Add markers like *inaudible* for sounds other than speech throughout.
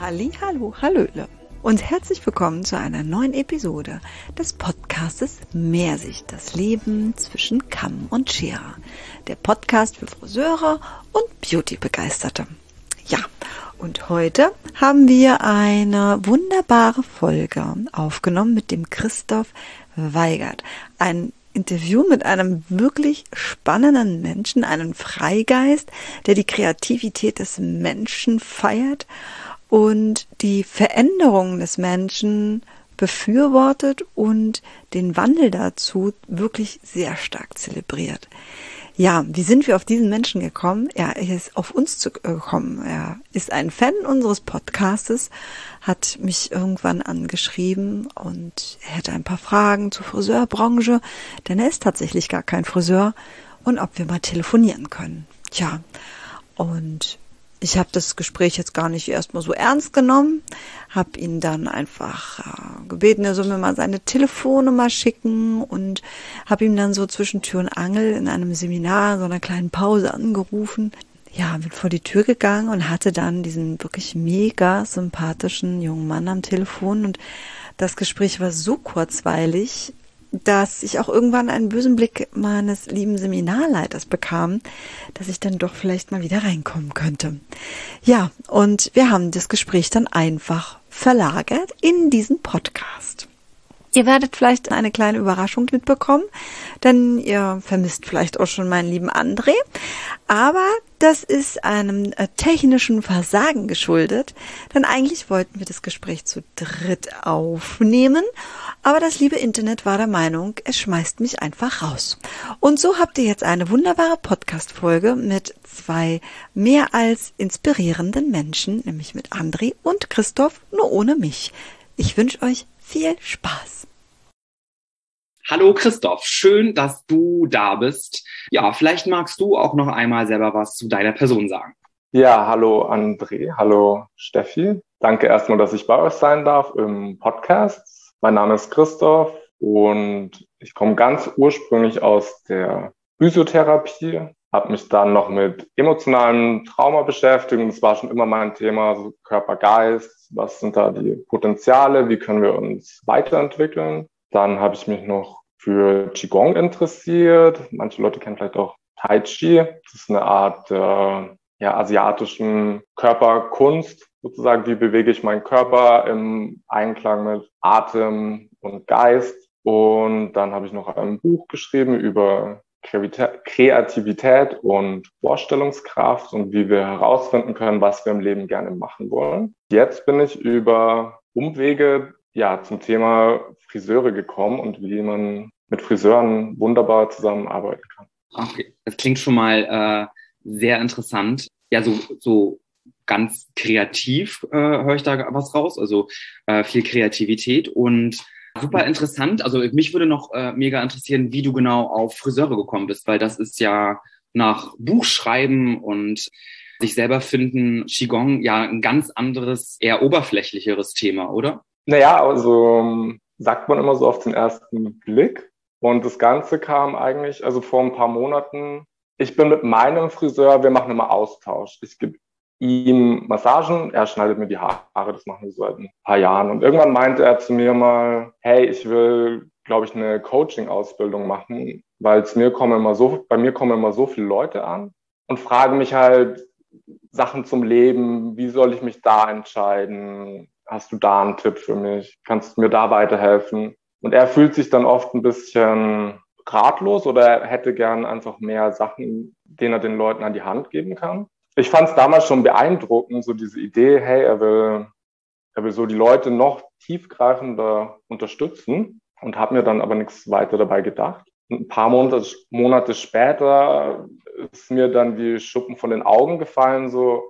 Halli, hallo, hallöle und herzlich willkommen zu einer neuen Episode des Podcastes Mehrsicht, das Leben zwischen Kamm und Schere. Der Podcast für Friseure und Beauty-Begeisterte. Ja, und heute haben wir eine wunderbare Folge aufgenommen mit dem Christoph Weigert. Ein Interview mit einem wirklich spannenden Menschen, einem Freigeist, der die Kreativität des Menschen feiert und die Veränderung des Menschen befürwortet und den Wandel dazu wirklich sehr stark zelebriert. Ja, wie sind wir auf diesen Menschen gekommen? Er ist auf uns gekommen. Er ist ein Fan unseres Podcastes, hat mich irgendwann angeschrieben und er hätte ein paar Fragen zur Friseurbranche, denn er ist tatsächlich gar kein Friseur und ob wir mal telefonieren können. Tja, und ich habe das Gespräch jetzt gar nicht erstmal so ernst genommen, habe ihn dann einfach äh, gebeten, er soll mir mal seine Telefonnummer schicken und habe ihm dann so zwischen Tür und Angel in einem Seminar, so einer kleinen Pause angerufen. Ja, bin vor die Tür gegangen und hatte dann diesen wirklich mega sympathischen jungen Mann am Telefon und das Gespräch war so kurzweilig, dass ich auch irgendwann einen bösen Blick meines lieben Seminarleiters bekam, dass ich dann doch vielleicht mal wieder reinkommen könnte. Ja, und wir haben das Gespräch dann einfach verlagert in diesen Podcast. Ihr werdet vielleicht eine kleine Überraschung mitbekommen, denn ihr vermisst vielleicht auch schon meinen lieben André. Aber das ist einem äh, technischen Versagen geschuldet, denn eigentlich wollten wir das Gespräch zu dritt aufnehmen, aber das liebe Internet war der Meinung, es schmeißt mich einfach raus. Und so habt ihr jetzt eine wunderbare Podcast-Folge mit zwei mehr als inspirierenden Menschen, nämlich mit André und Christoph, nur ohne mich. Ich wünsche euch viel Spaß. Hallo Christoph, schön, dass du da bist. Ja, vielleicht magst du auch noch einmal selber was zu deiner Person sagen. Ja, hallo André, hallo Steffi. Danke erstmal, dass ich bei euch sein darf im Podcast. Mein Name ist Christoph und ich komme ganz ursprünglich aus der Physiotherapie, habe mich dann noch mit emotionalem Trauma beschäftigt das war schon immer mein Thema, so Körper, Geist, was sind da die Potenziale, wie können wir uns weiterentwickeln. Dann habe ich mich noch für Qigong interessiert. Manche Leute kennen vielleicht auch Tai Chi. Das ist eine Art äh, ja, asiatischen Körperkunst, sozusagen. Wie bewege ich meinen Körper im Einklang mit Atem und Geist? Und dann habe ich noch ein Buch geschrieben über Kreativität und Vorstellungskraft und wie wir herausfinden können, was wir im Leben gerne machen wollen. Jetzt bin ich über Umwege ja zum Thema Friseure gekommen und wie man mit Friseuren wunderbar zusammenarbeiten kann. Okay, das klingt schon mal äh, sehr interessant. Ja, so, so ganz kreativ äh, höre ich da was raus, also äh, viel Kreativität und super interessant. Also mich würde noch äh, mega interessieren, wie du genau auf Friseure gekommen bist, weil das ist ja nach Buchschreiben und sich selber finden, Qigong ja ein ganz anderes, eher oberflächlicheres Thema, oder? Naja, also sagt man immer so auf den ersten Blick. Und das Ganze kam eigentlich, also vor ein paar Monaten, ich bin mit meinem Friseur, wir machen immer Austausch. Ich gebe ihm Massagen, er schneidet mir die Haare, das machen wir seit ein paar Jahren. Und irgendwann meinte er zu mir mal, hey, ich will, glaube ich, eine Coaching-Ausbildung machen, weil es mir kommen immer so, bei mir kommen immer so viele Leute an und fragen mich halt Sachen zum Leben, wie soll ich mich da entscheiden? Hast du da einen Tipp für mich? Kannst du mir da weiterhelfen? Und er fühlt sich dann oft ein bisschen ratlos oder er hätte gern einfach mehr Sachen, denen er den Leuten an die Hand geben kann. Ich fand es damals schon beeindruckend, so diese Idee, hey, er will, er will so die Leute noch tiefgreifender unterstützen und habe mir dann aber nichts weiter dabei gedacht. ein paar Monate, Monate später ist mir dann die Schuppen von den Augen gefallen, so,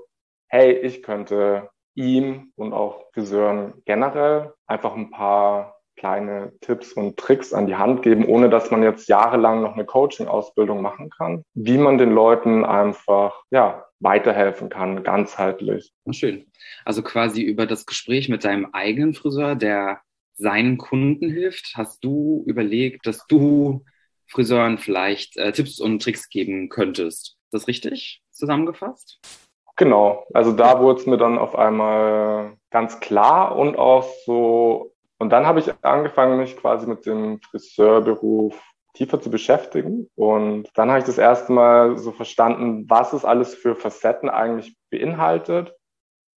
hey, ich könnte ihm und auch Friseuren generell einfach ein paar kleine Tipps und Tricks an die Hand geben, ohne dass man jetzt jahrelang noch eine Coaching-Ausbildung machen kann, wie man den Leuten einfach, ja, weiterhelfen kann, ganzheitlich. Schön. Also quasi über das Gespräch mit deinem eigenen Friseur, der seinen Kunden hilft, hast du überlegt, dass du Friseuren vielleicht äh, Tipps und Tricks geben könntest. Ist das richtig zusammengefasst? Genau, also da wurde es mir dann auf einmal ganz klar und auch so, und dann habe ich angefangen, mich quasi mit dem Friseurberuf tiefer zu beschäftigen. Und dann habe ich das erste Mal so verstanden, was es alles für Facetten eigentlich beinhaltet.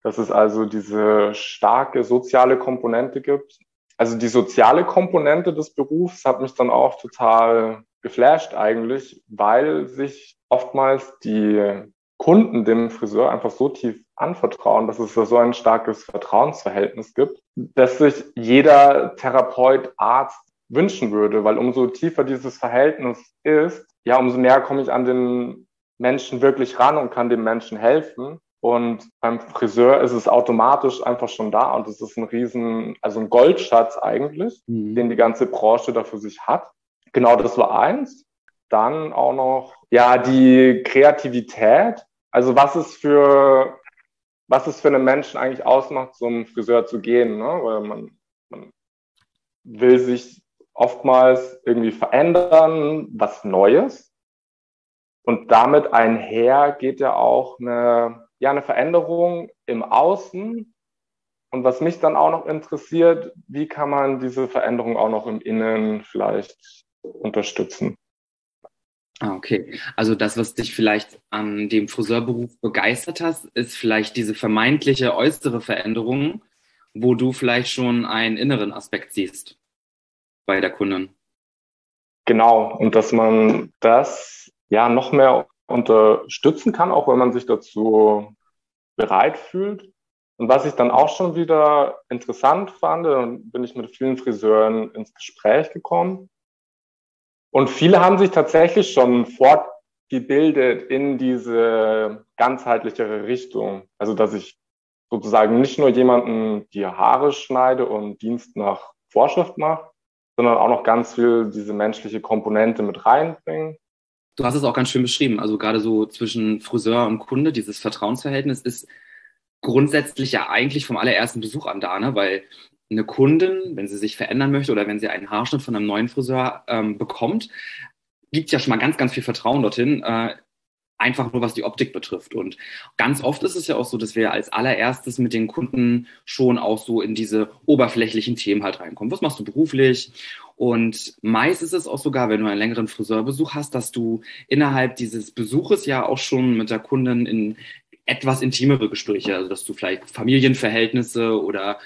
Dass es also diese starke soziale Komponente gibt. Also die soziale Komponente des Berufs hat mich dann auch total geflasht eigentlich, weil sich oftmals die Kunden dem Friseur einfach so tief anvertrauen, dass es da so ein starkes Vertrauensverhältnis gibt, dass sich jeder Therapeut, Arzt wünschen würde, weil umso tiefer dieses Verhältnis ist, ja, umso mehr komme ich an den Menschen wirklich ran und kann dem Menschen helfen. Und beim Friseur ist es automatisch einfach schon da und es ist ein riesen, also ein Goldschatz eigentlich, mhm. den die ganze Branche da für sich hat. Genau, das war eins. Dann auch noch, ja, die Kreativität. Also was ist für, was es für einen Menschen eigentlich ausmacht, zum Friseur zu gehen, ne? Weil man, man will sich oftmals irgendwie verändern, was Neues. Und damit einher geht ja auch eine, ja, eine Veränderung im Außen. Und was mich dann auch noch interessiert, wie kann man diese Veränderung auch noch im Innen vielleicht unterstützen? Ah, okay. Also das, was dich vielleicht an dem Friseurberuf begeistert hast, ist vielleicht diese vermeintliche äußere Veränderung, wo du vielleicht schon einen inneren Aspekt siehst bei der Kundin. Genau. Und dass man das ja noch mehr unterstützen kann, auch wenn man sich dazu bereit fühlt. Und was ich dann auch schon wieder interessant fand, bin ich mit vielen Friseuren ins Gespräch gekommen, und viele haben sich tatsächlich schon fortgebildet in diese ganzheitlichere Richtung. Also, dass ich sozusagen nicht nur jemanden die Haare schneide und Dienst nach Vorschrift mache, sondern auch noch ganz viel diese menschliche Komponente mit reinbringen. Du hast es auch ganz schön beschrieben. Also gerade so zwischen Friseur und Kunde, dieses Vertrauensverhältnis ist grundsätzlich ja eigentlich vom allerersten Besuch an da, ne? weil eine Kundin, wenn sie sich verändern möchte oder wenn sie einen Haarschnitt von einem neuen Friseur ähm, bekommt, gibt ja schon mal ganz, ganz viel Vertrauen dorthin. Äh, einfach nur was die Optik betrifft. Und ganz oft ist es ja auch so, dass wir als allererstes mit den Kunden schon auch so in diese oberflächlichen Themen halt reinkommen. Was machst du beruflich? Und meist ist es auch sogar, wenn du einen längeren Friseurbesuch hast, dass du innerhalb dieses Besuches ja auch schon mit der Kundin in etwas intimere Gespräche, also dass du vielleicht Familienverhältnisse oder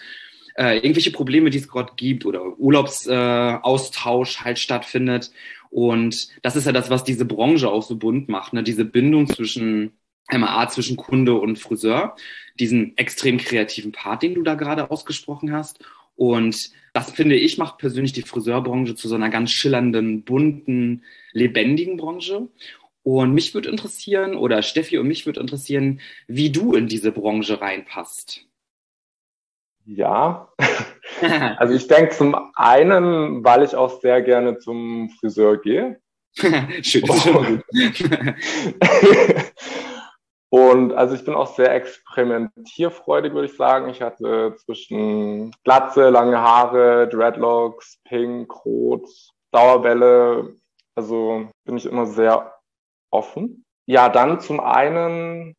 äh, irgendwelche Probleme, die es gerade gibt oder Urlaubsaustausch äh, halt stattfindet. Und das ist ja das, was diese Branche auch so bunt macht, ne? diese Bindung zwischen MA zwischen Kunde und Friseur, diesen extrem kreativen Part, den du da gerade ausgesprochen hast. Und das finde ich macht persönlich die Friseurbranche zu so einer ganz schillernden, bunten, lebendigen Branche. Und mich würde interessieren, oder Steffi und mich würde interessieren, wie du in diese Branche reinpasst. Ja, *laughs* *laughs* also ich denke zum einen, weil ich auch sehr gerne zum Friseur gehe. *laughs* Schön. Und, *laughs* und also ich bin auch sehr experimentierfreudig, würde ich sagen. Ich hatte zwischen Glatze, lange Haare, Dreadlocks, Pink, Rot, Dauerbälle. Also bin ich immer sehr offen. Ja, dann zum einen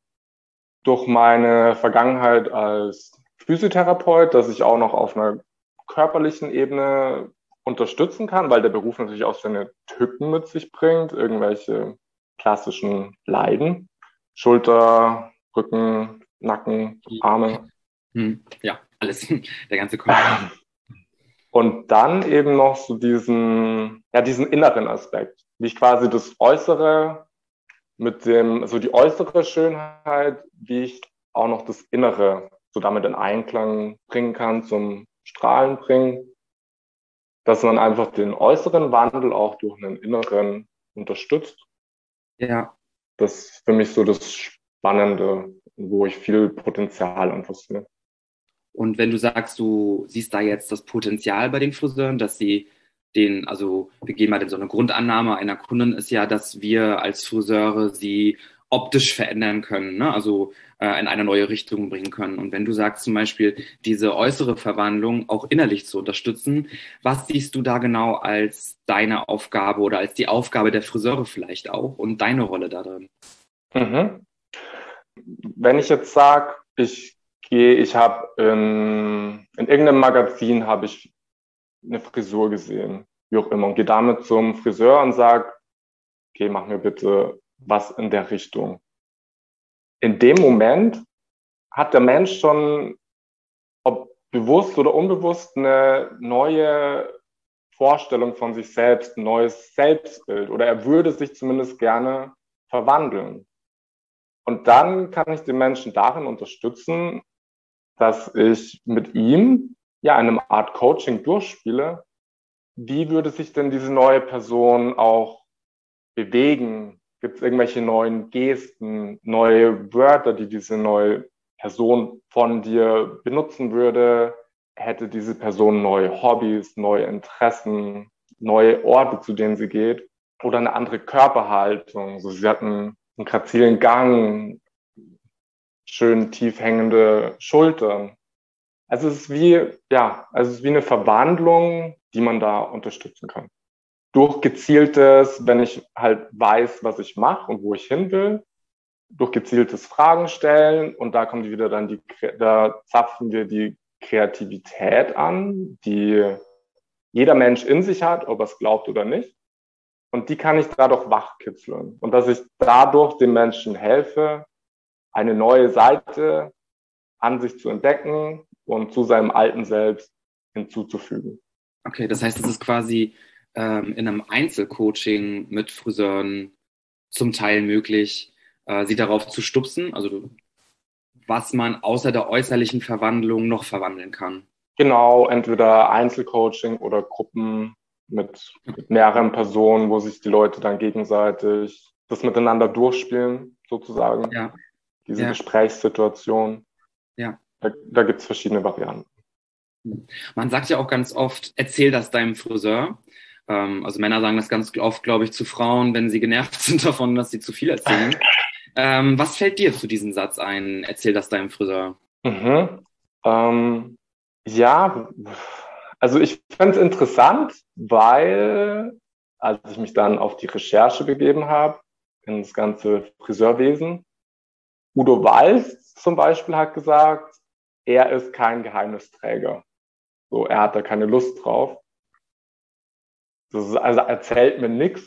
durch meine Vergangenheit als Physiotherapeut, dass ich auch noch auf einer körperlichen Ebene unterstützen kann, weil der Beruf natürlich auch seine Tücken mit sich bringt, irgendwelche klassischen Leiden, Schulter, Rücken, Nacken, Arme. Hm, ja, alles, *laughs* der ganze Körper. Und dann eben noch so diesen, ja, diesen inneren Aspekt, wie ich quasi das Äußere mit dem, also die äußere Schönheit, wie ich auch noch das Innere so damit in Einklang bringen kann, zum Strahlen bringen, dass man einfach den äußeren Wandel auch durch einen inneren unterstützt. Ja. Das ist für mich so das Spannende, wo ich viel Potenzial einfach sehe. Und wenn du sagst, du siehst da jetzt das Potenzial bei den Friseuren, dass sie den, also wir gehen mal in so eine Grundannahme einer Kundin ist ja, dass wir als Friseure sie optisch verändern können, ne? also äh, in eine neue Richtung bringen können. Und wenn du sagst zum Beispiel, diese äußere Verwandlung auch innerlich zu unterstützen, was siehst du da genau als deine Aufgabe oder als die Aufgabe der Friseure vielleicht auch und deine Rolle darin? Mhm. Wenn ich jetzt sage, ich gehe, ich habe in, in irgendeinem Magazin habe ich eine Frisur gesehen, wie auch immer, und gehe damit zum Friseur und sage, okay, mach mir bitte was in der Richtung. In dem Moment hat der Mensch schon, ob bewusst oder unbewusst, eine neue Vorstellung von sich selbst, ein neues Selbstbild oder er würde sich zumindest gerne verwandeln. Und dann kann ich den Menschen darin unterstützen, dass ich mit ihm ja eine Art Coaching durchspiele. Wie würde sich denn diese neue Person auch bewegen? Gibt es irgendwelche neuen Gesten, neue Wörter, die diese neue Person von dir benutzen würde? Hätte diese Person neue Hobbys, neue Interessen, neue Orte, zu denen sie geht? Oder eine andere Körperhaltung? So, sie hat einen, einen grazilen Gang, schön tief hängende Schultern. Also es ist wie, ja, also es ist wie eine Verwandlung, die man da unterstützen kann. Durch gezieltes, wenn ich halt weiß, was ich mache und wo ich hin will, durch gezieltes Fragen stellen und da kommt wieder dann die, da zapfen wir die Kreativität an, die jeder Mensch in sich hat, ob er es glaubt oder nicht. Und die kann ich dadurch wachkitzeln. Und dass ich dadurch den Menschen helfe, eine neue Seite an sich zu entdecken und zu seinem alten Selbst hinzuzufügen. Okay, das heißt, es ist quasi ähm, in einem Einzelcoaching mit Friseuren zum Teil möglich, äh, sie darauf zu stupsen, also was man außer der äußerlichen Verwandlung noch verwandeln kann. Genau, entweder Einzelcoaching oder Gruppen mit, mit mehreren Personen, wo sich die Leute dann gegenseitig das miteinander durchspielen, sozusagen. Ja diese ja. Gesprächssituation. Ja. Da, da gibt es verschiedene Varianten. Man sagt ja auch ganz oft, erzähl das deinem Friseur. Ähm, also Männer sagen das ganz oft, glaube ich, zu Frauen, wenn sie genervt *laughs* sind davon, dass sie zu viel erzählen. ähm, was fällt dir zu diesem Satz ein? Erzähl das deinem Friseur. Mhm. Ähm, ja, also ich fand es interessant, weil als ich mich dann auf die Recherche begeben habe, in das ganze Friseurwesen, Udo Walz zum Beispiel hat gesagt, er ist kein Geheimnisträger. So, er hat da keine Lust drauf. Das ist, also erzählt mir nichts,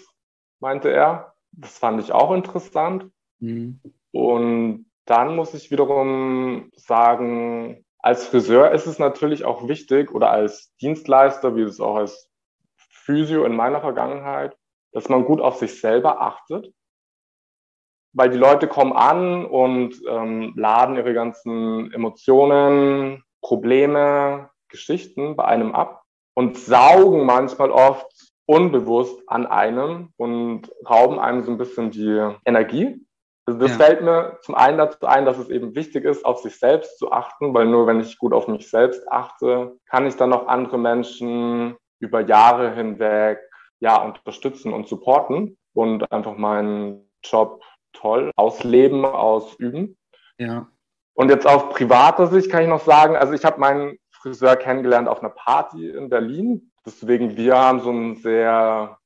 meinte er. Das fand ich auch interessant. Mhm. Und dann muss ich wiederum sagen, als Friseur ist es natürlich auch wichtig oder als Dienstleister, wie es auch als Physio in meiner Vergangenheit, dass man gut auf sich selber achtet weil die Leute kommen an und ähm, laden ihre ganzen Emotionen, Probleme, Geschichten bei einem ab und saugen manchmal oft unbewusst an einem und rauben einem so ein bisschen die Energie. Also das ja. fällt mir zum einen dazu ein, dass es eben wichtig ist, auf sich selbst zu achten, weil nur wenn ich gut auf mich selbst achte, kann ich dann noch andere Menschen über Jahre hinweg ja unterstützen und supporten und einfach meinen Job toll ausleben, ausüben. Ja. Und jetzt auf privater Sicht kann ich noch sagen, also ich habe meinen Friseur kennengelernt auf einer Party in Berlin. Deswegen, wir haben so ein sehr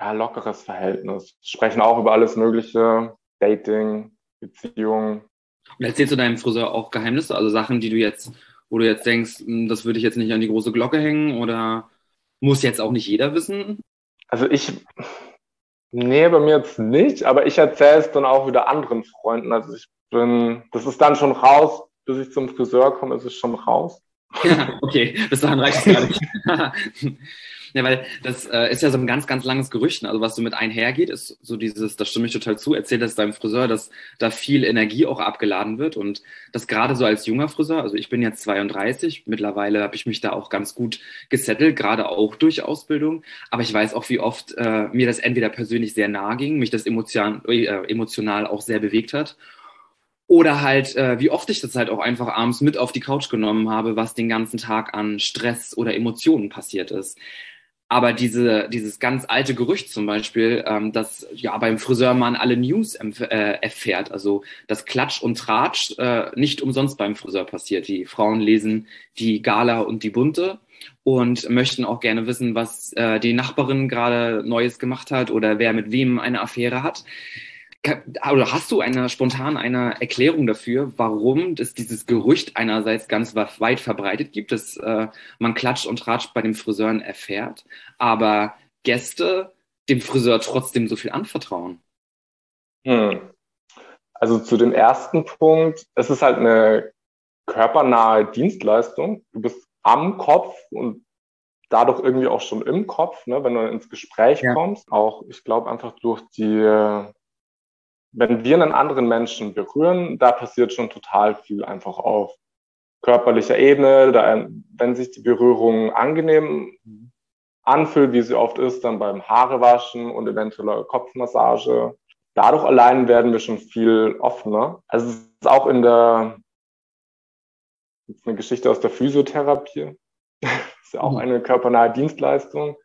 ja, lockeres Verhältnis. Sprechen auch über alles Mögliche, Dating, Beziehungen. Und erzählst du deinem Friseur auch Geheimnisse, also Sachen, die du jetzt, wo du jetzt denkst, hm, das würde ich jetzt nicht an die große Glocke hängen oder muss jetzt auch nicht jeder wissen? Also ich, Nee, bei mir jetzt nicht, aber ich erzähle es dann auch wieder anderen Freunden. Also ich bin, das ist dann schon raus, bis ich zum Friseur komme, ist es schon raus. *laughs* Okay, bis dahin reicht es gar nicht. *laughs* Ja, weil das äh, ist ja so ein ganz, ganz langes Gerücht. Ne? Also was so mit einhergeht, ist so dieses, das stimme ich total zu, erzählt das deinem Friseur, dass da viel Energie auch abgeladen wird und das gerade so als junger Friseur, also ich bin jetzt 32, mittlerweile habe ich mich da auch ganz gut gesettelt, gerade auch durch Ausbildung, aber ich weiß auch, wie oft äh, mir das entweder persönlich sehr nahe ging, mich das emotional, äh, emotional auch sehr bewegt hat oder halt, äh, wie oft ich das halt auch einfach abends mit auf die Couch genommen habe, was den ganzen Tag an Stress oder Emotionen passiert ist. Aber diese, dieses ganz alte Gerücht zum Beispiel, ähm, dass ja beim Friseur man alle News äh, erfährt, also dass Klatsch und Tratsch äh, nicht umsonst beim Friseur passiert. Die Frauen lesen die Gala und die Bunte und möchten auch gerne wissen, was äh, die Nachbarin gerade Neues gemacht hat oder wer mit wem eine Affäre hat. Oder hast du eine spontan eine Erklärung dafür, warum es dieses Gerücht einerseits ganz weit verbreitet gibt, dass äh, man klatscht und tratscht bei den Friseuren erfährt, aber Gäste dem Friseur trotzdem so viel anvertrauen? Hm. Also zu dem ersten Punkt, es ist halt eine körpernahe Dienstleistung. Du bist am Kopf und dadurch irgendwie auch schon im Kopf, ne, wenn du ins Gespräch ja. kommst. Auch, ich glaube, einfach durch die, wenn wir einen anderen Menschen berühren, da passiert schon total viel einfach auf körperlicher Ebene. Da, wenn sich die Berührung angenehm anfühlt, wie sie oft ist, dann beim Haarewaschen und eventueller Kopfmassage. Dadurch allein werden wir schon viel offener. Also es ist auch in der eine Geschichte aus der Physiotherapie. das *laughs* ist ja auch mhm. eine körpernahe Dienstleistung.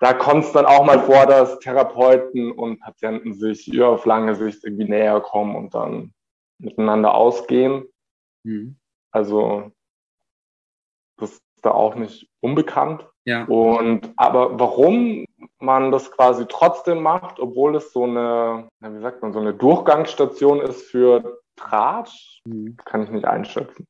Da kommt es dann auch mal vor, dass Therapeuten und Patienten sich ja, auf lange Sicht irgendwie näher kommen und dann miteinander ausgehen. Mhm. Also das ist da auch nicht unbekannt. Ja. Und aber warum man das quasi trotzdem macht, obwohl es so eine, wie sagt man, so eine Durchgangsstation ist für Draht, mhm. kann ich nicht einschätzen.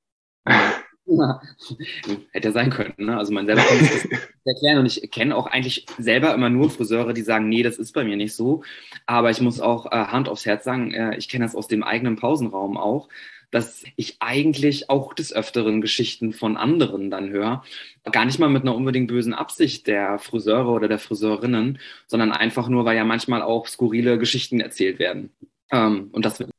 *laughs* *laughs* Hätte sein können. Ne? Also man selber kann das *laughs* erklären und ich kenne auch eigentlich selber immer nur Friseure, die sagen, nee, das ist bei mir nicht so. Aber ich muss auch äh, Hand aufs Herz sagen, äh, ich kenne das aus dem eigenen Pausenraum auch, dass ich eigentlich auch des Öfteren Geschichten von anderen dann höre. Gar nicht mal mit einer unbedingt bösen Absicht der Friseure oder der Friseurinnen, sondern einfach nur, weil ja manchmal auch skurrile Geschichten erzählt werden. Ähm, und das wird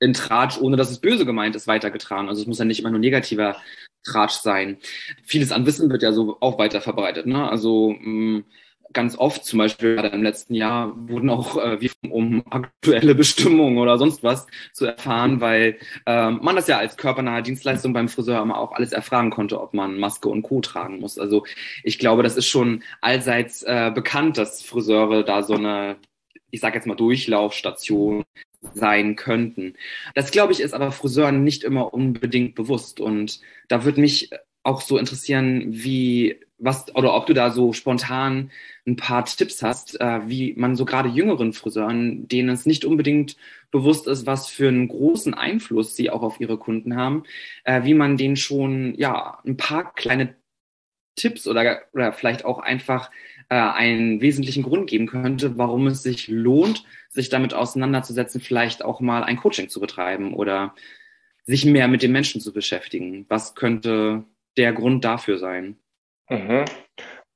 in Tratsch, ohne dass es böse gemeint ist, weitergetragen. Also es muss ja nicht immer nur negativer Tratsch sein. Vieles an Wissen wird ja so auch weiter verbreitet. Ne? Also mh, mm, ganz oft, zum Beispiel im letzten Jahr, wurden auch äh, wie um aktuelle Bestimmungen oder sonst was zu erfahren, weil äh, man das ja als körpernahe Dienstleistung beim Friseur immer auch alles erfragen konnte, ob man Maske und Co. tragen muss. Also ich glaube, das ist schon allseits äh, bekannt, dass Friseure da so eine ich sage jetzt mal Durchlaufstation sein könnten. Das, glaube ich, ist aber Friseuren nicht immer unbedingt bewusst. Und da würde mich auch so interessieren, wie, was, oder ob du da so spontan ein paar Tipps hast, äh, wie man so gerade jüngeren Friseuren, denen es nicht unbedingt bewusst ist, was für einen großen Einfluss sie auch auf ihre Kunden haben, äh, wie man denen schon, ja, ein paar kleine Tipps oder, oder vielleicht auch einfach äh, einen wesentlichen Grund geben könnte, warum es sich lohnt, sich damit auseinanderzusetzen, vielleicht auch mal ein Coaching zu betreiben oder sich mehr mit den Menschen zu beschäftigen. Was könnte der Grund dafür sein? Mhm.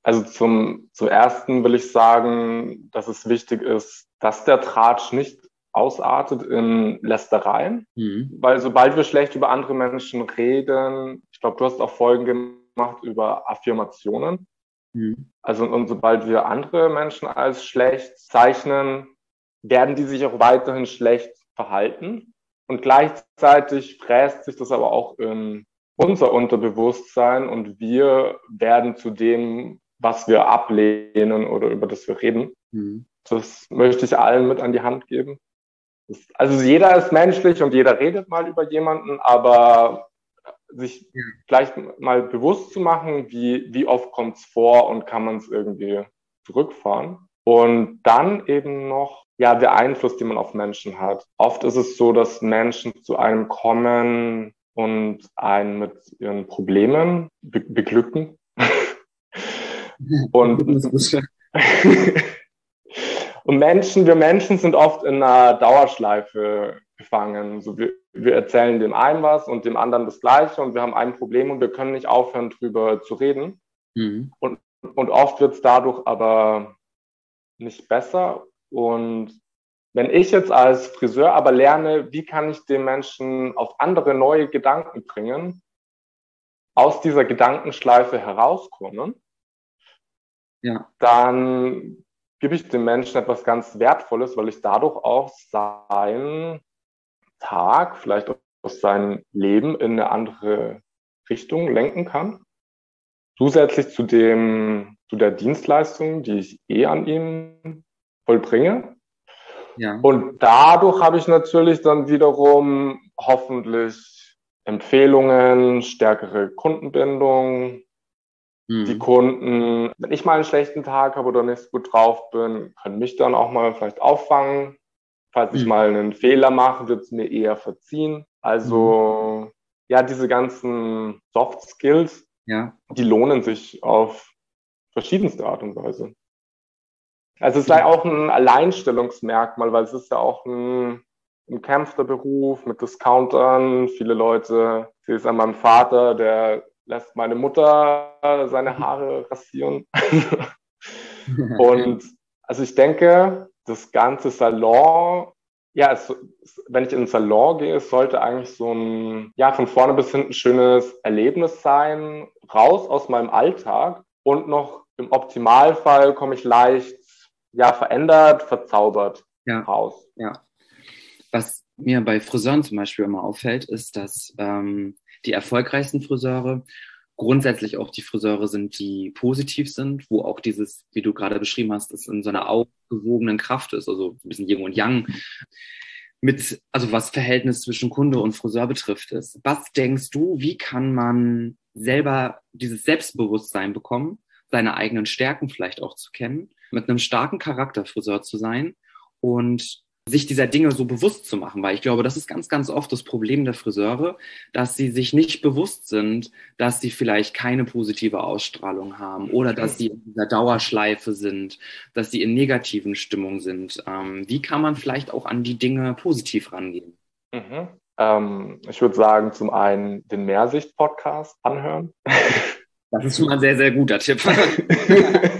Also zum, zum ersten will ich sagen, dass es wichtig ist, dass der Tratsch nicht ausartet in Lästereien, mhm. weil sobald wir schlecht über andere Menschen reden, ich glaube, du hast auch Folgen gemacht über Affirmationen, Mhm. Also und sobald wir andere Menschen als schlecht zeichnen, werden die sich auch weiterhin schlecht verhalten. Und gleichzeitig fräst sich das aber auch in unser Unterbewusstsein und wir werden zu dem, was wir ablehnen oder über das wir reden. Mhm. Das möchte ich allen mit an die Hand geben. Also jeder ist menschlich und jeder redet mal über jemanden, aber sich ja. gleich mal bewusst zu machen, wie, wie oft kommt es vor und kann man es irgendwie zurückfahren. Und dann eben noch, ja, der Einfluss, den man auf Menschen hat. Oft ist es so, dass Menschen zu einem kommen und einen mit ihren Problemen be beglücken. *laughs* und, *laughs* und Menschen, wir Menschen sind oft in einer Dauerschleife gefangen. So wir, wir erzählen dem einen was und dem anderen das Gleiche und wir haben ein Problem und wir können nicht aufhören, drüber zu reden. Mhm. Und, und oft wird es dadurch aber nicht besser. Und wenn ich jetzt als Friseur aber lerne, wie kann ich den Menschen auf andere neue Gedanken bringen, aus dieser Gedankenschleife herauskommen, ja. dann gebe ich dem Menschen etwas ganz Wertvolles, weil ich dadurch auch sein Tag, vielleicht aus seinem Leben in eine andere Richtung lenken kann. Zusätzlich zu dem, zu der Dienstleistung, die ich eh an ihm vollbringe. Ja. Und dadurch habe ich natürlich dann wiederum hoffentlich Empfehlungen, stärkere Kundenbindung. Mhm. Die Kunden, wenn ich mal einen schlechten Tag habe oder nicht so gut drauf bin, können mich dann auch mal vielleicht auffangen Falls ich mhm. mal einen Fehler mache, wird es mir eher verziehen. Also mhm. ja, diese ganzen Soft Skills, ja. die lohnen sich auf verschiedenste Art und Weise. Also es ist ja auch ein Alleinstellungsmerkmal, weil es ist ja auch ein umkämpfter Beruf mit Discountern. Viele Leute, ich sehe es an meinem Vater, der lässt meine Mutter seine *laughs* Haare rasieren. *laughs* und also ich denke, das ganze Salon, ja, es, wenn ich in den Salon gehe, es sollte eigentlich so ein, ja, von vorne bis hinten schönes Erlebnis sein, raus aus meinem Alltag und noch im Optimalfall komme ich leicht, ja, verändert, verzaubert ja. raus. Ja. Was mir bei Friseuren zum Beispiel immer auffällt, ist, dass ähm, die erfolgreichsten Friseure grundsätzlich auch die Friseure sind, die positiv sind, wo auch dieses, wie du gerade beschrieben hast, das in so einer aufgewogenen Kraft ist, also ein bisschen Yin und Yang. Mit, also was Verhältnis zwischen Kunde und Friseur betrifft ist. Was denkst du, wie kann man selber dieses Selbstbewusstsein bekommen, seine eigenen Stärken vielleicht auch zu kennen, mit einem starken Charakter Friseur zu sein und sich dieser Dinge so bewusst zu machen, weil ich glaube, das ist ganz, ganz oft das Problem der Friseure, dass sie sich nicht bewusst sind, dass sie vielleicht keine positive Ausstrahlung haben oder dass sie in dieser Dauerschleife sind, dass sie in negativen Stimmungen sind. Ähm, wie kann man vielleicht auch an die Dinge positiv rangehen? Mhm. Ähm, ich würde sagen, zum einen den Mehrsicht-Podcast anhören. Das ist schon mal ein sehr, sehr guter Tipp. *laughs*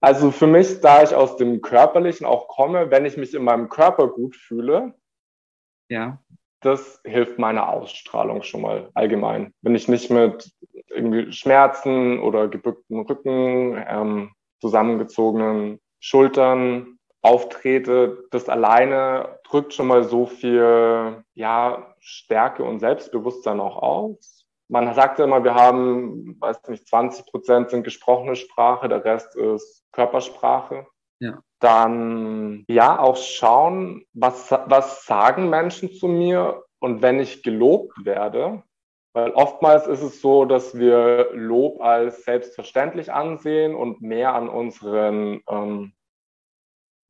Also für mich, da ich aus dem Körperlichen auch komme, wenn ich mich in meinem Körper gut fühle, ja. das hilft meiner Ausstrahlung schon mal allgemein. Wenn ich nicht mit irgendwie Schmerzen oder gebückten Rücken, ähm, zusammengezogenen Schultern auftrete, das alleine drückt schon mal so viel ja, Stärke und Selbstbewusstsein auch aus man sagt ja immer, wir haben, weiß nicht, 20 Prozent sind gesprochene Sprache, der Rest ist Körpersprache. Ja. Dann ja auch schauen, was, was sagen Menschen zu mir und wenn ich gelobt werde, weil oftmals ist es so, dass wir Lob als selbstverständlich ansehen und mehr an unseren ähm,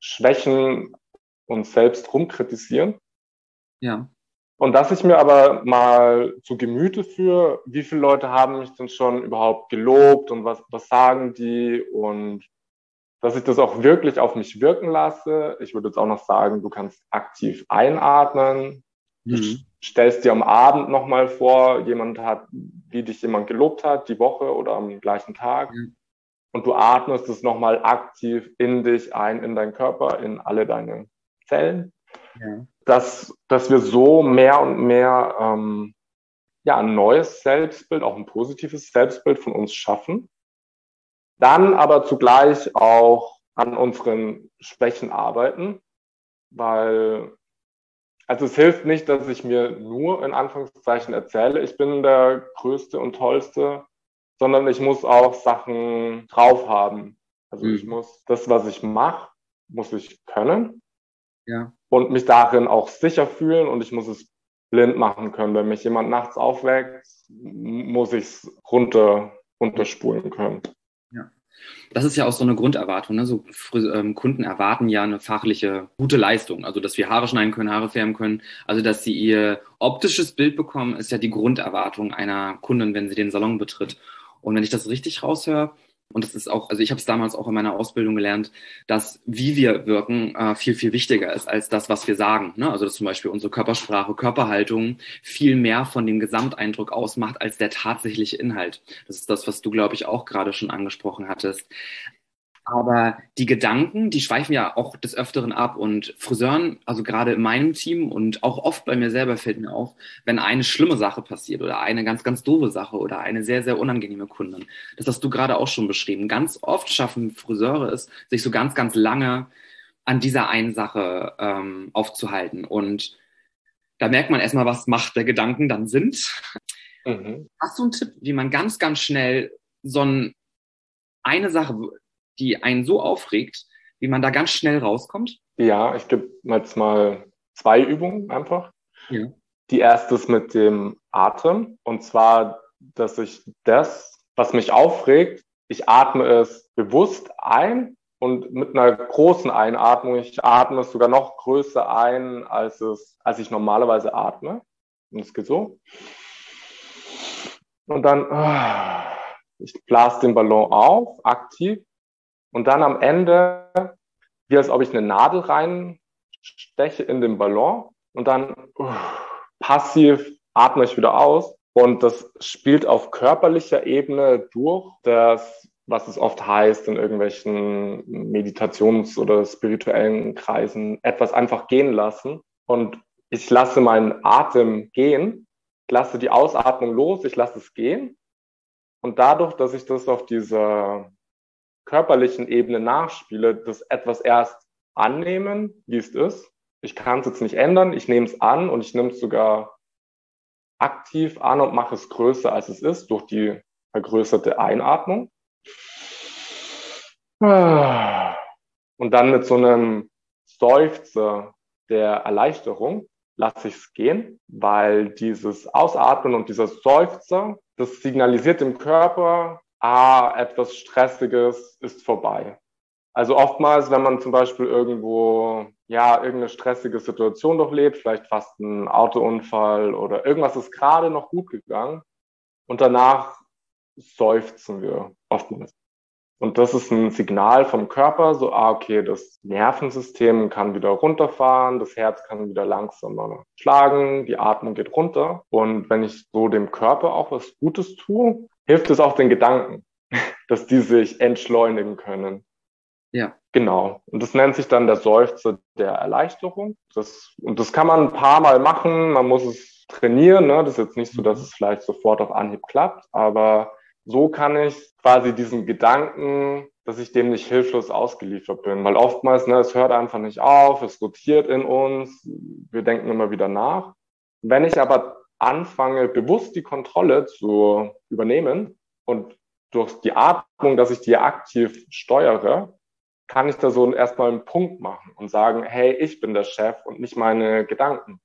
Schwächen uns selbst rumkritisieren. Ja. Und dass ich mir aber mal zu Gemüte führe, wie viele Leute haben mich denn schon überhaupt gelobt und was, was sagen die und dass ich das auch wirklich auf mich wirken lasse. Ich würde jetzt auch noch sagen, du kannst aktiv einatmen. Mhm. Du stellst dir am Abend nochmal vor, jemand hat, wie dich jemand gelobt hat, die Woche oder am gleichen Tag. Mhm. Und du atmest es nochmal aktiv in dich ein, in deinen Körper, in alle deine Zellen. Ja dass, dass wir so mehr und mehr ähm, ja, ein neues Selbstbild, auch ein positives Selbstbild von uns schaffen. Dann aber zugleich auch an unseren Schwächen arbeiten, weil also es hilft nicht, dass ich mir nur in Anführungszeichen erzähle, ich bin der Größte und Tollste, sondern ich muss auch Sachen drauf haben. Also mhm. ich muss das, was ich mache, muss ich können. Ja und mich darin auch sicher fühlen und ich muss es blind machen können. Wenn mich jemand nachts aufweckt, muss ich es runter, runterspulen können. Ja. Das ist ja auch so eine Grunderwartung. Ne? So ähm, Kunden erwarten ja eine fachliche gute Leistung. Also, dass wir Haare schneiden können, Haare färben können. Also, dass sie ihr optisches Bild bekommen, ist ja die Grunderwartung einer Kundin, wenn sie den Salon betritt. Und wenn ich das richtig raushöre, und das ist auch, also ich habe es damals auch in meiner Ausbildung gelernt, dass wie wir wirken äh, viel, viel wichtiger ist als das, was wir sagen. Ne? Also dass zum Beispiel unsere Körpersprache, Körperhaltung viel mehr von dem Gesamteindruck ausmacht als der tatsächliche Inhalt. Das ist das, was du, glaube ich, auch gerade schon angesprochen hattest. Aber die Gedanken, die schweifen ja auch des Öfteren ab und Friseuren, also gerade in meinem Team und auch oft bei mir selber fällt mir auf, wenn eine schlimme Sache passiert oder eine ganz, ganz doofe Sache oder eine sehr, sehr unangenehme Kundin. Das hast du gerade auch schon beschrieben. Ganz oft schaffen Friseure es, sich so ganz, ganz lange an dieser einen Sache ähm, aufzuhalten. Und da merkt man erstmal, was Macht der Gedanken dann sind. Mhm. Hast du einen Tipp, wie man ganz, ganz schnell so ein, eine Sache, die einen so aufregt, wie man da ganz schnell rauskommt? Ja, ich gebe jetzt mal zwei Übungen einfach. Ja. Die erste ist mit dem Atem. Und zwar, dass ich das, was mich aufregt, ich atme es bewusst ein und mit einer großen Einatmung, ich atme es sogar noch größer ein, als es, als ich normalerweise atme. Und es geht so. Und dann, ah, ich blase den Ballon auf, aktiv. Und dann am Ende, wie als ob ich eine Nadel reinsteche in den Ballon. Und dann uh, passiv atme ich wieder aus. Und das spielt auf körperlicher Ebene durch, das, was es oft heißt in irgendwelchen Meditations- oder spirituellen Kreisen, etwas einfach gehen lassen. Und ich lasse meinen Atem gehen, lasse die Ausatmung los, ich lasse es gehen. Und dadurch, dass ich das auf dieser körperlichen Ebene nachspiele, das etwas erst annehmen, wie es ist. Ich kann es jetzt nicht ändern, ich nehme es an und ich nehme es sogar aktiv an und mache es größer, als es ist, durch die vergrößerte Einatmung. Und dann mit so einem Seufzer der Erleichterung lasse ich es gehen, weil dieses Ausatmen und dieser Seufzer, das signalisiert dem Körper, ah, etwas Stressiges ist vorbei. Also oftmals, wenn man zum Beispiel irgendwo, ja, irgendeine stressige Situation durchlebt, vielleicht fast ein Autounfall oder irgendwas ist gerade noch gut gegangen und danach seufzen wir oftmals. Und das ist ein Signal vom Körper, so, ah, okay, das Nervensystem kann wieder runterfahren, das Herz kann wieder langsamer schlagen, die Atmung geht runter. Und wenn ich so dem Körper auch was Gutes tue, hilft es auch den Gedanken, *laughs* dass die sich entschleunigen können. Ja. Genau. Und das nennt sich dann der Seufzer der Erleichterung. Das, und das kann man ein paar Mal machen. Man muss es trainieren. Ne? Das ist jetzt nicht so, dass es vielleicht sofort auf Anhieb klappt, aber so kann ich quasi diesen Gedanken, dass ich dem nicht hilflos ausgeliefert bin. Weil oftmals, ne, es hört einfach nicht auf, es rotiert in uns, wir denken immer wieder nach. Wenn ich aber anfange, bewusst die Kontrolle zu übernehmen und durch die Atmung, dass ich die aktiv steuere, kann ich da so erstmal einen Punkt machen und sagen, hey, ich bin der Chef und nicht meine Gedanken.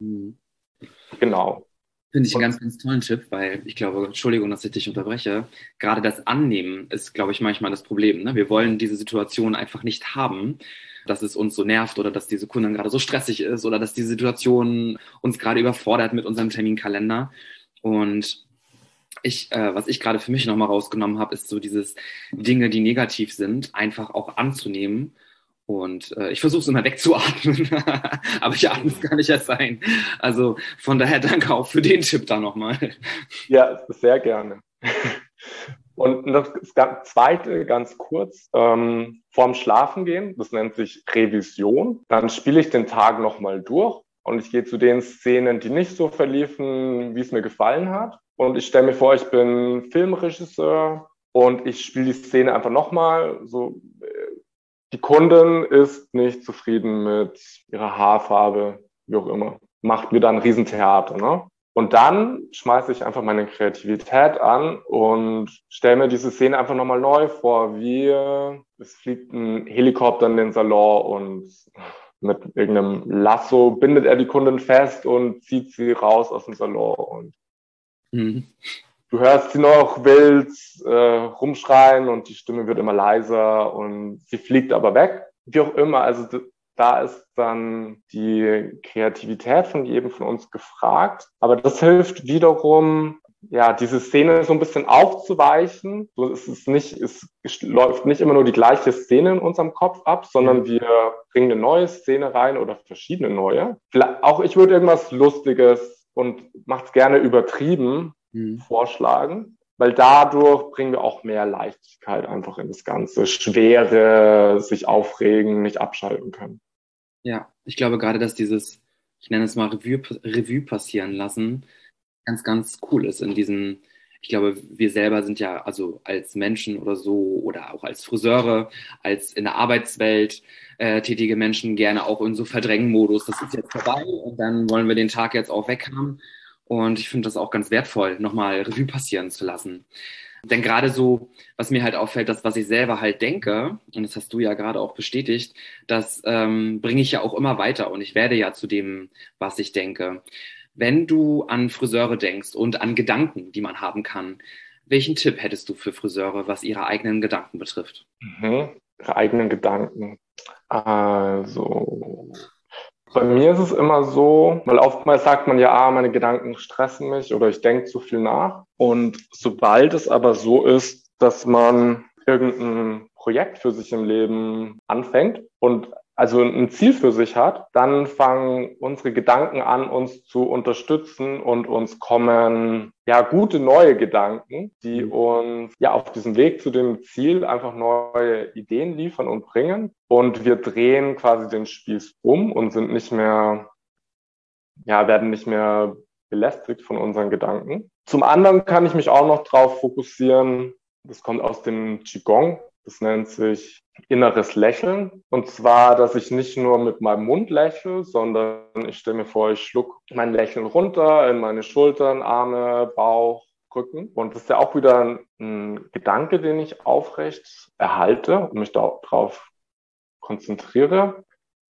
Mhm. Genau. Finde ich einen ganz, ganz tollen Tipp, weil ich glaube, Entschuldigung, dass ich dich unterbreche, gerade das Annehmen ist, glaube ich, manchmal das Problem. Ne? Wir wollen diese Situation einfach nicht haben, dass es uns so nervt oder dass diese Kundin gerade so stressig ist oder dass die Situation uns gerade überfordert mit unserem Terminkalender. Und ich, äh, was ich gerade für mich nochmal rausgenommen habe, ist so dieses Dinge, die negativ sind, einfach auch anzunehmen und äh, ich versuche es immer wegzuatmen, *laughs* aber ich atme es gar nicht erst ein. Also von daher danke auch für den Tipp da nochmal. Ja, sehr gerne. Und das zweite, ganz kurz, ähm, vorm Schlafen gehen, das nennt sich Revision. Dann spiele ich den Tag nochmal durch und ich gehe zu den Szenen, die nicht so verliefen, wie es mir gefallen hat. Und ich stelle mir vor, ich bin Filmregisseur und ich spiele die Szene einfach nochmal, so die Kundin ist nicht zufrieden mit ihrer Haarfarbe, wie auch immer. Macht mir dann ein Riesentheater. Ne? Und dann schmeiße ich einfach meine Kreativität an und stelle mir diese Szene einfach nochmal neu vor, wie es fliegt ein Helikopter in den Salon und mit irgendeinem Lasso bindet er die Kundin fest und zieht sie raus aus dem Salon und mhm. Du hörst sie noch wild äh, rumschreien und die Stimme wird immer leiser und sie fliegt aber weg. Wie auch immer, also da ist dann die Kreativität von jedem von uns gefragt. Aber das hilft wiederum, ja, diese Szene so ein bisschen aufzuweichen. So ist es nicht, es läuft nicht immer nur die gleiche Szene in unserem Kopf ab, sondern wir bringen eine neue Szene rein oder verschiedene neue. Vielleicht auch ich würde irgendwas Lustiges und macht's gerne übertrieben, mhm. vorschlagen, weil dadurch bringen wir auch mehr Leichtigkeit einfach in das Ganze. Schwere, sich aufregen, nicht abschalten können. Ja, ich glaube gerade, dass dieses, ich nenne es mal Revue, Revue passieren lassen, ganz, ganz cool ist in diesen, ich glaube, wir selber sind ja also als Menschen oder so oder auch als Friseure, als in der Arbeitswelt äh, tätige Menschen gerne auch in so Verdrängen-Modus. Das ist jetzt vorbei und dann wollen wir den Tag jetzt auch weg haben. Und ich finde das auch ganz wertvoll, nochmal Revue passieren zu lassen. Denn gerade so, was mir halt auffällt, das, was ich selber halt denke, und das hast du ja gerade auch bestätigt, das ähm, bringe ich ja auch immer weiter und ich werde ja zu dem, was ich denke. Wenn du an Friseure denkst und an Gedanken, die man haben kann, welchen Tipp hättest du für Friseure, was ihre eigenen Gedanken betrifft? Mhm. Ihre eigenen Gedanken. Also, bei mir ist es immer so, weil oftmals sagt man ja, ah, meine Gedanken stressen mich oder ich denke zu viel nach. Und sobald es aber so ist, dass man irgendein Projekt für sich im Leben anfängt und also ein Ziel für sich hat, dann fangen unsere Gedanken an, uns zu unterstützen und uns kommen ja gute neue Gedanken, die mhm. uns ja auf diesem Weg zu dem Ziel einfach neue Ideen liefern und bringen. Und wir drehen quasi den Spieß um und sind nicht mehr, ja, werden nicht mehr belästigt von unseren Gedanken. Zum anderen kann ich mich auch noch darauf fokussieren, das kommt aus dem Qigong, das nennt sich inneres Lächeln. Und zwar, dass ich nicht nur mit meinem Mund lächle, sondern ich stelle mir vor, ich schluck mein Lächeln runter in meine Schultern, Arme, Bauch, Rücken. Und das ist ja auch wieder ein, ein Gedanke, den ich aufrecht erhalte und mich darauf konzentriere,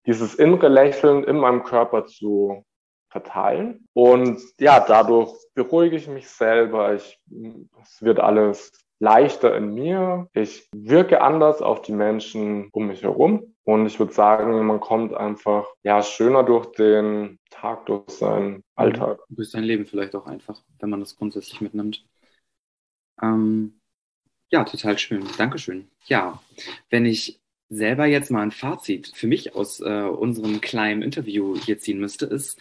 dieses innere Lächeln in meinem Körper zu verteilen. Und ja, dadurch beruhige ich mich selber. Ich, es wird alles leichter in mir. Ich wirke anders auf die Menschen um mich herum. Und ich würde sagen, man kommt einfach ja schöner durch den Tag, durch seinen Alltag. Durch sein Leben vielleicht auch einfach, wenn man das grundsätzlich mitnimmt. Ähm, ja, total schön. Dankeschön. Ja, wenn ich selber jetzt mal ein Fazit für mich aus äh, unserem kleinen Interview hier ziehen müsste, ist,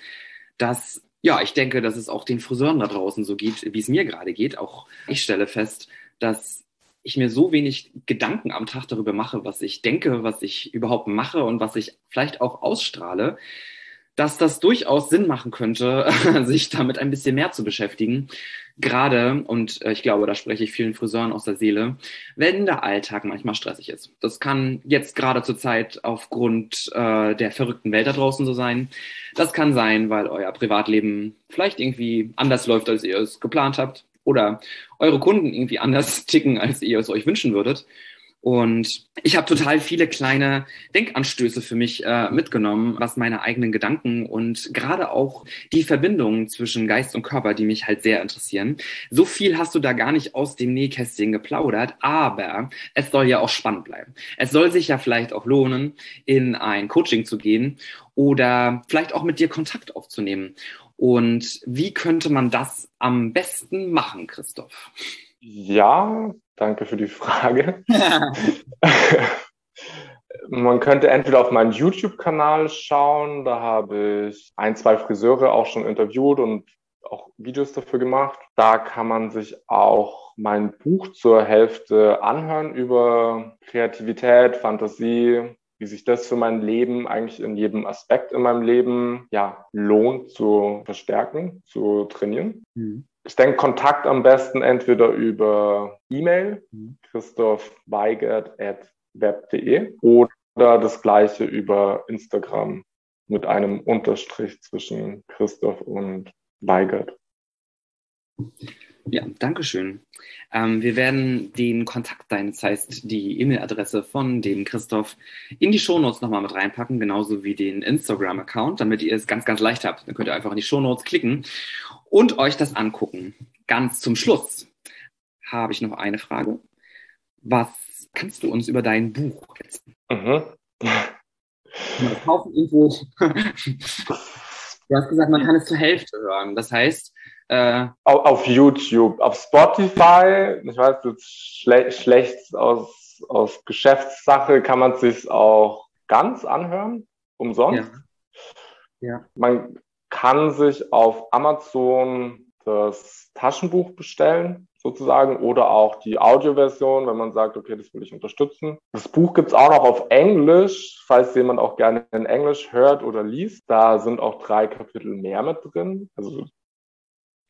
dass ja, ich denke, dass es auch den Friseuren da draußen so geht, wie es mir gerade geht. Auch ich stelle fest, dass ich mir so wenig Gedanken am Tag darüber mache, was ich denke, was ich überhaupt mache und was ich vielleicht auch ausstrahle, dass das durchaus Sinn machen könnte, *laughs* sich damit ein bisschen mehr zu beschäftigen. Gerade, und äh, ich glaube, da spreche ich vielen Friseuren aus der Seele, wenn der Alltag manchmal stressig ist. Das kann jetzt gerade zur Zeit aufgrund äh, der verrückten Welt da draußen so sein. Das kann sein, weil euer Privatleben vielleicht irgendwie anders läuft, als ihr es geplant habt oder eure Kunden irgendwie anders *laughs* ticken, als ihr es euch wünschen würdet. Und ich habe total viele kleine Denkanstöße für mich äh, mitgenommen, was meine eigenen Gedanken und gerade auch die Verbindungen zwischen Geist und Körper, die mich halt sehr interessieren. So viel hast du da gar nicht aus dem Nähkästchen geplaudert, aber es soll ja auch spannend bleiben. Es soll sich ja vielleicht auch lohnen, in ein Coaching zu gehen oder vielleicht auch mit dir Kontakt aufzunehmen. Und wie könnte man das am besten machen, Christoph? Ja, danke für die Frage. *laughs* Man könnte entweder auf meinen YouTube-Kanal schauen, da habe ich ein, zwei Friseure auch schon interviewt und auch Videos dafür gemacht. Da kann man sich auch mein Buch zur Hälfte anhören über Kreativität, Fantasie, wie sich das für mein Leben eigentlich in jedem Aspekt in meinem Leben ja lohnt zu verstärken, zu trainieren. Mhm. Ich denke, Kontakt am besten entweder über E-Mail, mhm. christophweigert.web.de oder das gleiche über Instagram mit einem Unterstrich zwischen Christoph und Weigert. Ja, danke schön. Ähm, wir werden den Kontakt, das heißt die E-Mail-Adresse von dem Christoph, in die Shownotes nochmal mit reinpacken, genauso wie den Instagram-Account, damit ihr es ganz, ganz leicht habt. Dann könnt ihr einfach in die Shownotes klicken und euch das angucken. Ganz zum Schluss habe ich noch eine Frage. Was kannst du uns über dein Buch erzählen? Mhm. Kauft irgendwo. *laughs* du hast gesagt, man kann es zur Hälfte hören. Das heißt, äh, auf, auf, YouTube, auf Spotify, ich weiß, das ist schle schlecht aus, aus Geschäftssache, kann man sich auch ganz anhören, umsonst. Ja. ja. Man kann sich auf Amazon das Taschenbuch bestellen, sozusagen, oder auch die Audioversion, wenn man sagt, okay, das will ich unterstützen. Das Buch gibt's auch noch auf Englisch, falls jemand auch gerne in Englisch hört oder liest. Da sind auch drei Kapitel mehr mit drin. Also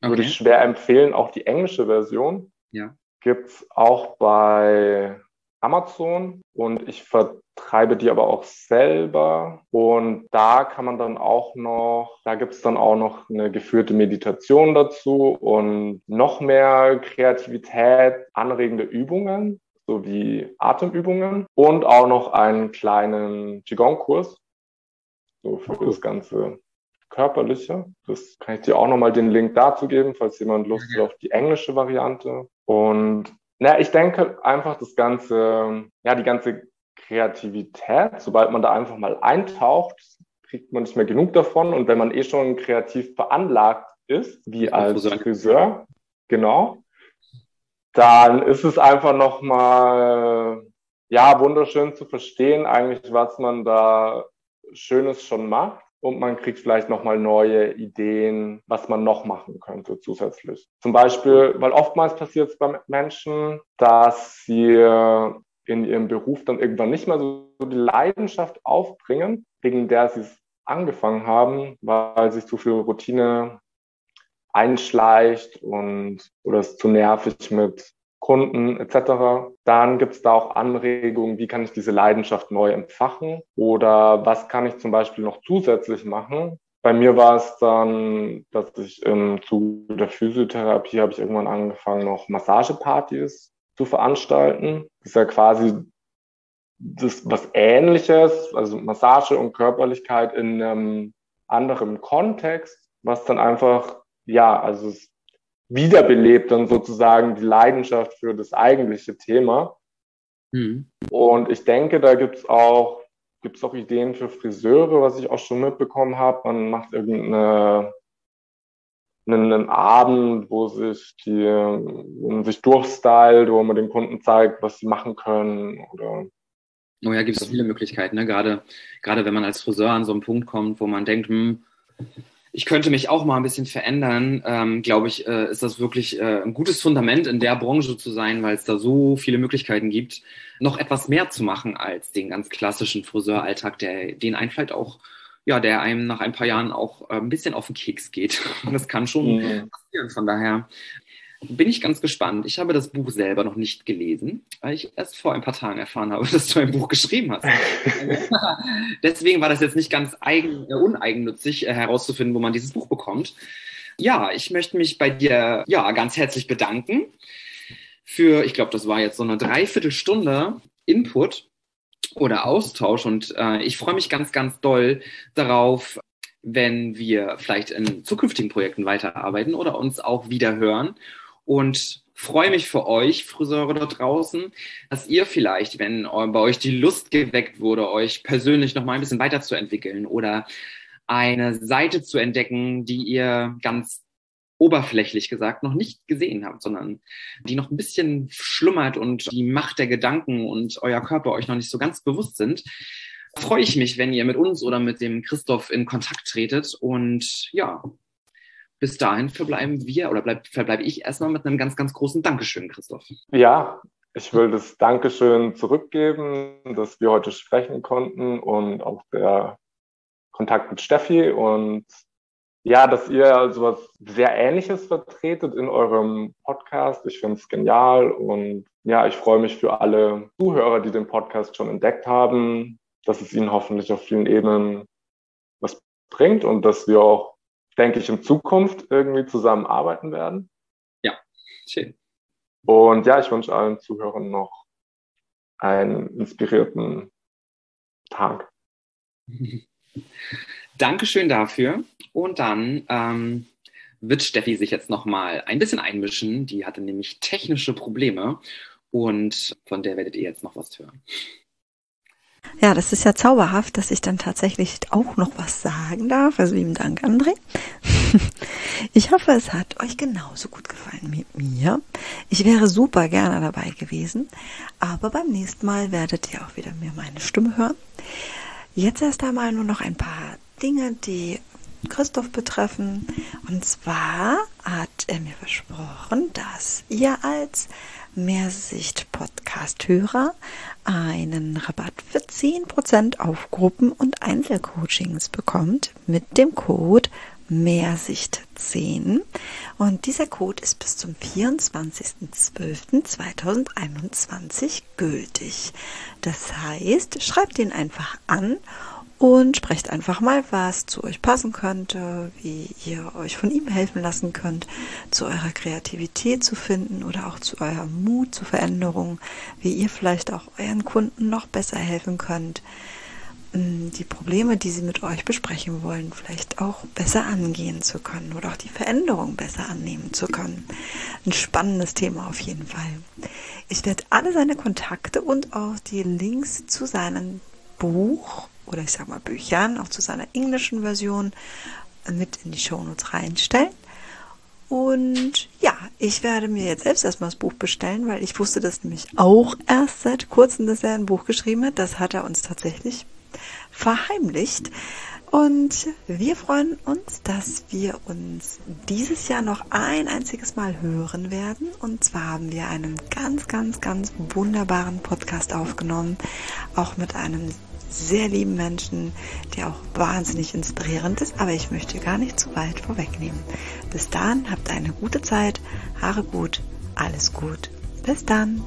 Okay. Würde ich schwer empfehlen, auch die englische Version. Ja. Gibt's auch bei Amazon und ich vertreibe die aber auch selber. Und da kann man dann auch noch, da gibt's dann auch noch eine geführte Meditation dazu und noch mehr Kreativität, anregende Übungen sowie Atemübungen und auch noch einen kleinen Qigong-Kurs. So für das ganze körperliche. Das kann ich dir auch nochmal den Link dazu geben, falls jemand Lust hat auf die englische Variante. Und na, ich denke einfach das ganze, ja, die ganze Kreativität, sobald man da einfach mal eintaucht, kriegt man nicht mehr genug davon. Und wenn man eh schon kreativ veranlagt ist, wie als Friseur, genau, dann ist es einfach nochmal, ja, wunderschön zu verstehen, eigentlich, was man da Schönes schon macht. Und man kriegt vielleicht nochmal neue Ideen, was man noch machen könnte zusätzlich. Zum Beispiel, weil oftmals passiert es bei Menschen, dass sie in ihrem Beruf dann irgendwann nicht mehr so die Leidenschaft aufbringen, wegen der sie es angefangen haben, weil sich zu viel Routine einschleicht und oder es zu nervig mit Kunden etc. Dann gibt es da auch Anregungen, wie kann ich diese Leidenschaft neu entfachen oder was kann ich zum Beispiel noch zusätzlich machen. Bei mir war es dann, dass ich im Zuge der Physiotherapie habe ich irgendwann angefangen, noch Massagepartys zu veranstalten. Das ist ja quasi das was Ähnliches, also Massage und Körperlichkeit in einem anderen Kontext, was dann einfach, ja, also es wiederbelebt dann sozusagen die Leidenschaft für das eigentliche Thema. Mhm. Und ich denke, da gibt's auch, gibt's auch Ideen für Friseure, was ich auch schon mitbekommen habe. Man macht irgendeine einen Abend, wo sich die man sich durchstylt, wo man den Kunden zeigt, was sie machen können oder Oh ja, gibt es viele Möglichkeiten, ne? gerade, gerade wenn man als Friseur an so einen Punkt kommt, wo man denkt, hm, ich könnte mich auch mal ein bisschen verändern, ähm, glaube ich, äh, ist das wirklich äh, ein gutes Fundament in der Branche zu sein, weil es da so viele Möglichkeiten gibt, noch etwas mehr zu machen als den ganz klassischen Friseuralltag, der den einen vielleicht auch, ja, der einem nach ein paar Jahren auch äh, ein bisschen auf den Keks geht. *laughs* Das kann schon mhm. passieren. Von daher bin ich ganz gespannt. Ich habe das Buch selber noch nicht gelesen, weil ich erst vor ein paar Tagen erfahren habe, *laughs* dass du ein Buch geschrieben hast. *laughs* Deswegen war das jetzt nicht ganz eigen, äh, uneigennützig äh, herauszufinden, wo man dieses Buch bekommt. Ja, ich möchte mich bei dir ja ganz herzlich bedanken für, ich glaube, das war jetzt so eine Dreiviertelstunde Input oder Austausch und äh, ich freue mich ganz, ganz doll darauf, wenn wir vielleicht in zukünftigen Projekten weiterarbeiten oder uns auch wieder hören und freue mich für euch, Friseure da draußen, dass ihr vielleicht, wenn bei euch die Lust geweckt wurde, euch persönlich noch mal ein bisschen weiterzuentwickeln oder eine Seite zu entdecken, die ihr ganz oberflächlich gesagt noch nicht gesehen habt, sondern die noch ein bisschen schlummert und die Macht der Gedanken und euer Körper euch noch nicht so ganz bewusst sind, freue ich mich, wenn ihr mit uns oder mit dem Christoph in Kontakt tretet. Und ja, bis dahin verbleiben wir oder bleib, verbleibe ich erstmal mit einem ganz, ganz großen Dankeschön, Christoph. Ja, ich will das Dankeschön zurückgeben, dass wir heute sprechen konnten und auch der Kontakt mit Steffi und ja, dass ihr also was sehr Ähnliches vertretet in eurem Podcast. Ich finde es genial und ja, ich freue mich für alle Zuhörer, die den Podcast schon entdeckt haben, dass es ihnen hoffentlich auf vielen Ebenen was bringt und dass wir auch denke ich, in Zukunft irgendwie zusammenarbeiten werden. Ja, schön. Und ja, ich wünsche allen Zuhörern noch einen inspirierten Tag. *laughs* Dankeschön dafür. Und dann ähm, wird Steffi sich jetzt nochmal ein bisschen einmischen. Die hatte nämlich technische Probleme und von der werdet ihr jetzt noch was hören. Ja, das ist ja zauberhaft, dass ich dann tatsächlich auch noch was sagen darf. Also lieben Dank, André. *laughs* Ich hoffe, es hat euch genauso gut gefallen wie mir. Ich wäre super gerne dabei gewesen, aber beim nächsten Mal werdet ihr auch wieder mir meine Stimme hören. Jetzt erst einmal nur noch ein paar Dinge, die Christoph betreffen. Und zwar hat er mir versprochen, dass ihr als Mehrsicht-Podcast-Hörer einen Rabatt für 10% auf Gruppen- und Einzelcoachings bekommt mit dem Code Mehrsicht10. Und dieser Code ist bis zum 24.12.2021 gültig. Das heißt, schreibt ihn einfach an und sprecht einfach mal, was zu euch passen könnte, wie ihr euch von ihm helfen lassen könnt, zu eurer Kreativität zu finden oder auch zu eurem Mut zur Veränderung, wie ihr vielleicht auch euren Kunden noch besser helfen könnt. die Probleme, die sie mit euch besprechen wollen, vielleicht auch besser angehen zu können oder auch die Veränderung besser annehmen zu können. Ein spannendes Thema auf jeden Fall. Ich werde alle seine Kontakte und auch die Links zu seinem Buch oder ich sag mal Büchern, auch zu seiner englischen Version mit in die Shownotes reinstellen. Und ja, ich werde mir jetzt selbst erstmal das Buch bestellen, weil ich wusste das nämlich auch erst seit kurzem, dass er ein Buch geschrieben hat. Das hat er uns tatsächlich verheimlicht. Und wir freuen uns, dass wir uns dieses Jahr noch ein einziges Mal hören werden. Und zwar haben wir einen ganz, ganz, ganz wunderbaren Podcast aufgenommen. Auch mit einem sehr lieben Menschen, der auch wahnsinnig inspirierend ist. Aber ich möchte gar nicht zu weit vorwegnehmen. Bis dann, habt eine gute Zeit, Haare gut, alles gut. Bis dann.